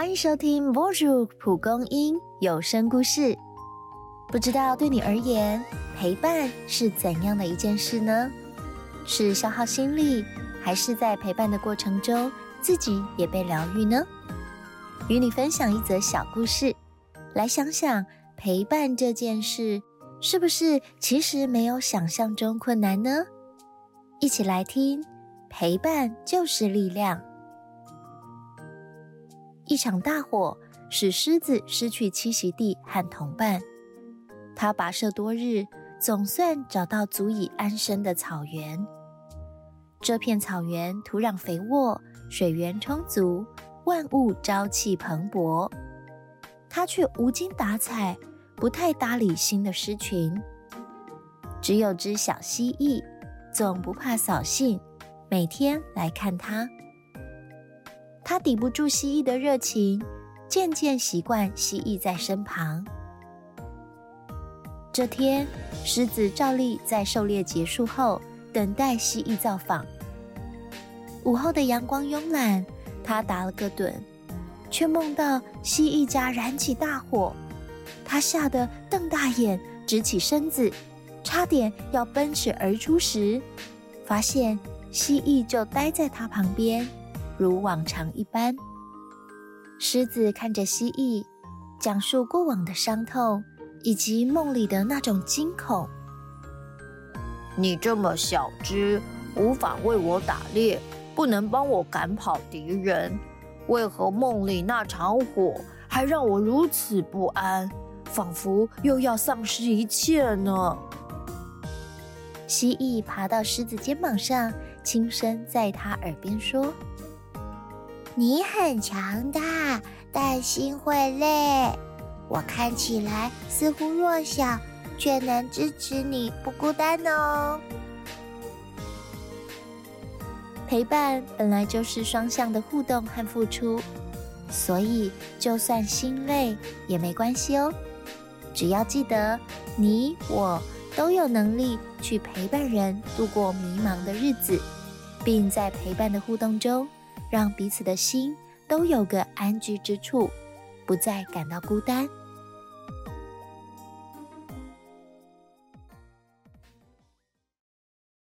欢迎收听《Bonjour 蒲公英有声故事》。不知道对你而言，陪伴是怎样的一件事呢？是消耗心力，还是在陪伴的过程中自己也被疗愈呢？与你分享一则小故事，来想想陪伴这件事，是不是其实没有想象中困难呢？一起来听，陪伴就是力量。一场大火使狮子失去栖息地和同伴，它跋涉多日，总算找到足以安身的草原。这片草原土壤肥沃，水源充足，万物朝气蓬勃。它却无精打采，不太搭理新的狮群。只有只小蜥蜴，总不怕扫兴，每天来看它。他抵不住蜥蜴的热情，渐渐习惯蜥蜴在身旁。这天，狮子照例在狩猎结束后等待蜥蜴造访。午后的阳光慵懒，他打了个盹，却梦到蜥蜴家燃起大火。他吓得瞪大眼，直起身子，差点要奔驰而出时，发现蜥蜴就待在他旁边。如往常一般，狮子看着蜥蜴，讲述过往的伤痛以及梦里的那种惊恐。你这么小只，无法为我打猎，不能帮我赶跑敌人，为何梦里那场火还让我如此不安，仿佛又要丧失一切呢？蜥蜴爬到狮子肩膀上，轻声在他耳边说。你很强大，但心会累。我看起来似乎弱小，却能支持你不孤单哦。陪伴本来就是双向的互动和付出，所以就算心累也没关系哦。只要记得，你我都有能力去陪伴人度过迷茫的日子，并在陪伴的互动中。让彼此的心都有个安居之处，不再感到孤单。